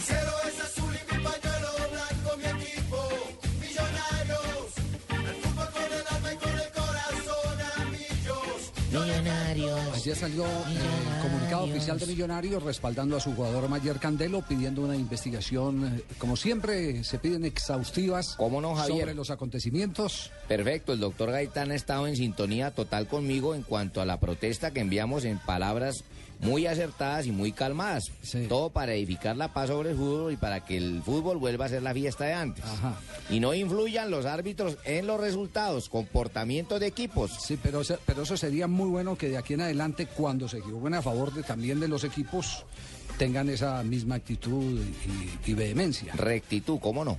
El cielo es azul y mi pañuelo blanco, mi equipo, millonarios. El fútbol con el alma y con el corazón, amigos. Millonarios. Ayer salió el comunicado oficial de Millonarios respaldando a su jugador Mayer Candelo, pidiendo una investigación, eh, como siempre, se piden exhaustivas ¿Cómo no, Javier? sobre los acontecimientos. Perfecto, el doctor Gaitán ha estado en sintonía total conmigo en cuanto a la protesta que enviamos en palabras muy acertadas y muy calmadas. Sí. Todo para edificar la paz sobre el fútbol y para que el fútbol vuelva a ser la fiesta de antes. Ajá. Y no influyan los árbitros en los resultados, comportamiento de equipos. Sí, pero, pero eso sería muy bueno que de aquí en adelante, cuando se equivoquen a favor de, también de los equipos, tengan esa misma actitud y, y vehemencia. Rectitud, ¿cómo no?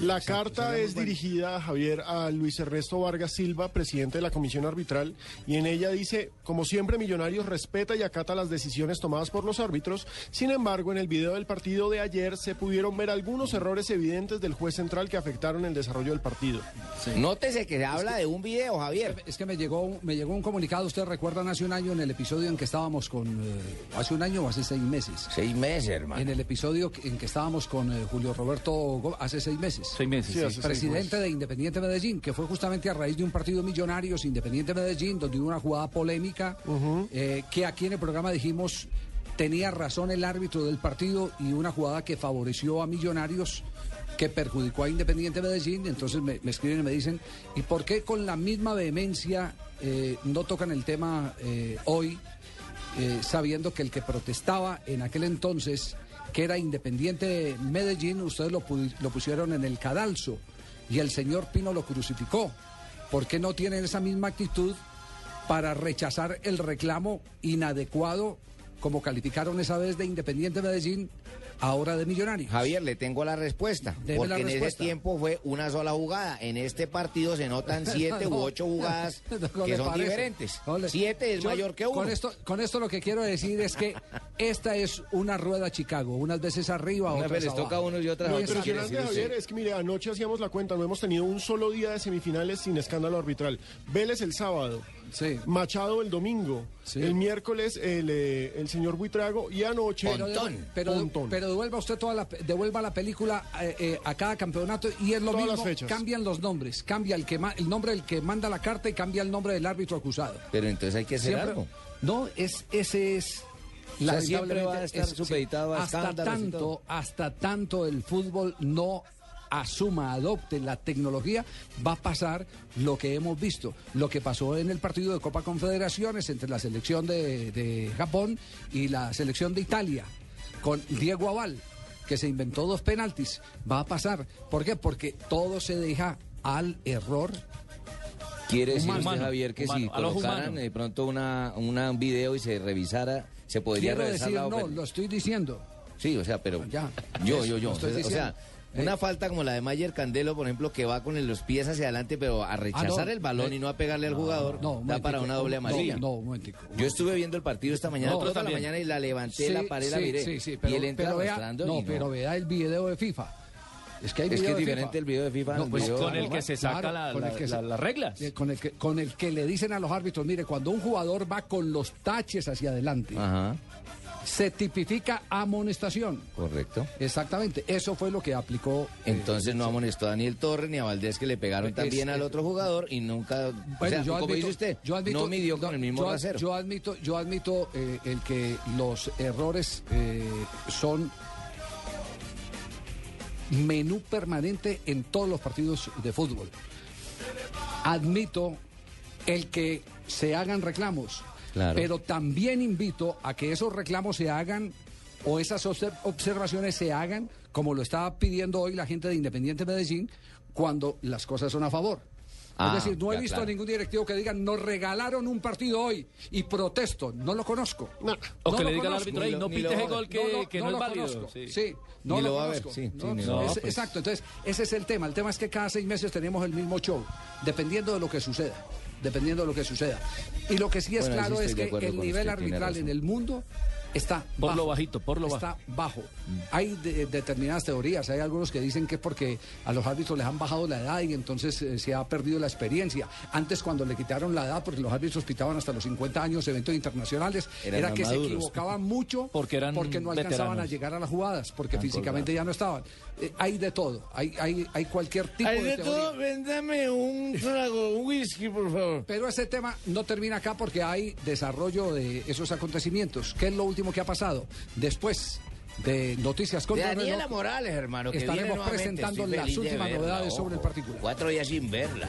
La carta es dirigida, Javier, a Luis Ernesto Vargas Silva, presidente de la Comisión Arbitral, y en ella dice, como siempre, Millonarios respeta y acata las decisiones tomadas por los árbitros. Sin embargo, en el video del partido de ayer se pudieron ver algunos errores evidentes del juez central que afectaron el desarrollo del partido. Nótese que se habla de un video, Javier. Es que me llegó, un- me llegó un comunicado, ustedes recuerdan hace un año en el episodio en que estábamos con, eh, hace un año o hace seis meses. Seis meses, hermano. En el episodio en que estábamos con eh, Julio Roberto hace seis meses. Seis meses. Sí, sí. hace seis presidente de Independiente Medellín, que fue justamente a raíz de un partido Millonarios Independiente Medellín, donde hubo una jugada polémica, eh, que aquí en el programa dijimos tenía razón el árbitro del partido y una jugada que favoreció a Millonarios que perjudicó a Independiente Medellín, entonces me, me escriben y me dicen, ¿y por qué con la misma vehemencia eh, no tocan el tema eh, hoy, eh, sabiendo que el que protestaba en aquel entonces, que era Independiente Medellín, ustedes lo, lo pusieron en el cadalso y el señor Pino lo crucificó? ¿Por qué no tienen esa misma actitud para rechazar el reclamo inadecuado, como calificaron esa vez de Independiente Medellín, ahora de Millonarios? Javier, le tengo la respuesta. Deme porque la en ese tiempo fue una sola jugada. En este partido se notan siete u ocho jugadas No que son parece. diferentes. Le- Siete es Yo, mayor que uno. Con esto, con esto lo que quiero decir es que esta es una rueda Chicago, unas veces arriba, otras vez les toca a abajo. unos y otras a Lo impresionante, Javier, es que mire, anoche hacíamos la cuenta, no hemos tenido un solo día de semifinales sin escándalo arbitral. Vélez el sábado, Sí. Machado el domingo, Sí. el miércoles el, eh, el señor Buitrago y anoche... Pero, Pontón. pero, Pontón. pero devuelva usted toda la, devuelva la película eh, eh, a cada campeonato y es lo Todas mismo. las fechas. Cambian los nombres, cambia el que ma- el nombre del que manda la carta y cambia el nombre del árbitro acusado. Pero entonces hay que hacer Siempre- algo. No, es ese es. Sea, siempre va a estar supeditado a hasta tanto, hasta tanto el fútbol no asuma, adopte la tecnología, va a pasar lo que hemos visto, lo que pasó en el partido de Copa Confederaciones entre la selección de, de Japón y la selección de Italia, con Diego Aval, que se inventó dos penaltis, va a pasar. ¿Por qué? Porque todo se deja al error Quiere decir Humano. usted, Javier, que Humano, si colocaran de pronto una, una- un video y se revisara, se podría Quiero revisar decir, la no, lo estoy diciendo. Sí, o sea, pero Ya. yo, yo, yo. estoy o sea, una Eh. falta como la de Mayer Candelo, por ejemplo, que va con los pies hacia adelante, pero a rechazar no. el balón Eh. y no a pegarle al jugador, No, da para una doble amarilla. No, un. Yo estuve viendo el partido esta mañana, toda la mañana y la levanté, Sí, la paré, la sí, miré. sí, sí, pero, y él entra pero vea, no, y pero vea el video de FIFA. Es que hay Es que es diferente FIFA. el video de FIFA No, pues, video- Con el que se saca claro, la- con el la- que se- la- las reglas. Con el, que, con el que le dicen a los árbitros, mire, cuando un jugador va con los taches hacia adelante, Ajá, se tipifica amonestación. correcto. Exactamente, eso fue lo que aplicó. eh, Entonces no amonestó a Daniel Torres ni a Valdés que le pegaron Es- también al otro jugador y nunca, o Bueno, sea, yo como admito- dice usted, yo admito- no midió con el mismo yo, rasero. Yo admito, yo admito eh, el que los errores eh, son menú permanente en todos los partidos de fútbol. Admito el que se hagan reclamos, Claro. pero también invito a que esos reclamos se hagan o esas obser- observaciones se hagan como lo estaba pidiendo hoy la gente de Independiente Medellín cuando las cosas son a favor. Ah, es decir, no he ya, visto claro. a ningún directivo que diga nos regalaron un partido hoy y protesto, no lo conozco. No. O No que le diga al árbitro, "Ey, no pite ese gol que no, que no, lo es válido. conozco. Sí. Sí, no Ni lo, lo va a ver, conozco. sí, sí, es- a ver, es- pues. Exacto, entonces ese es el tema. El tema es que cada seis meses tenemos el mismo show, dependiendo de lo que suceda. Dependiendo de lo que suceda. Y lo que sí es Bueno, sí claro es que el nivel arbitral en el mundo está Por bajo. lo bajito, por lo está bajo. Hay de- determinadas teorías, hay algunos que dicen que es porque a los árbitros les han bajado la edad y entonces eh, se ha perdido la experiencia. Antes cuando le quitaron la edad, porque los árbitros pitaban hasta los 50 años eventos internacionales, Eran era que se equivocaban mucho Porque eran no alcanzaban veteranos. a llegar a las jugadas, porque Tan físicamente ya no estaban. Eh, hay de todo, hay, hay, hay cualquier tipo Hay de, de teoría. todo, véndame un trago, un whisky, por favor. Pero ese tema no termina acá porque hay desarrollo de esos acontecimientos. ¿Qué es lo último que ha pasado? Después de Noticias De contra el Daniela reloj, Morales, hermano, que Estaremos presentando las de últimas novedades sobre el particular. Cuatro días sin verla.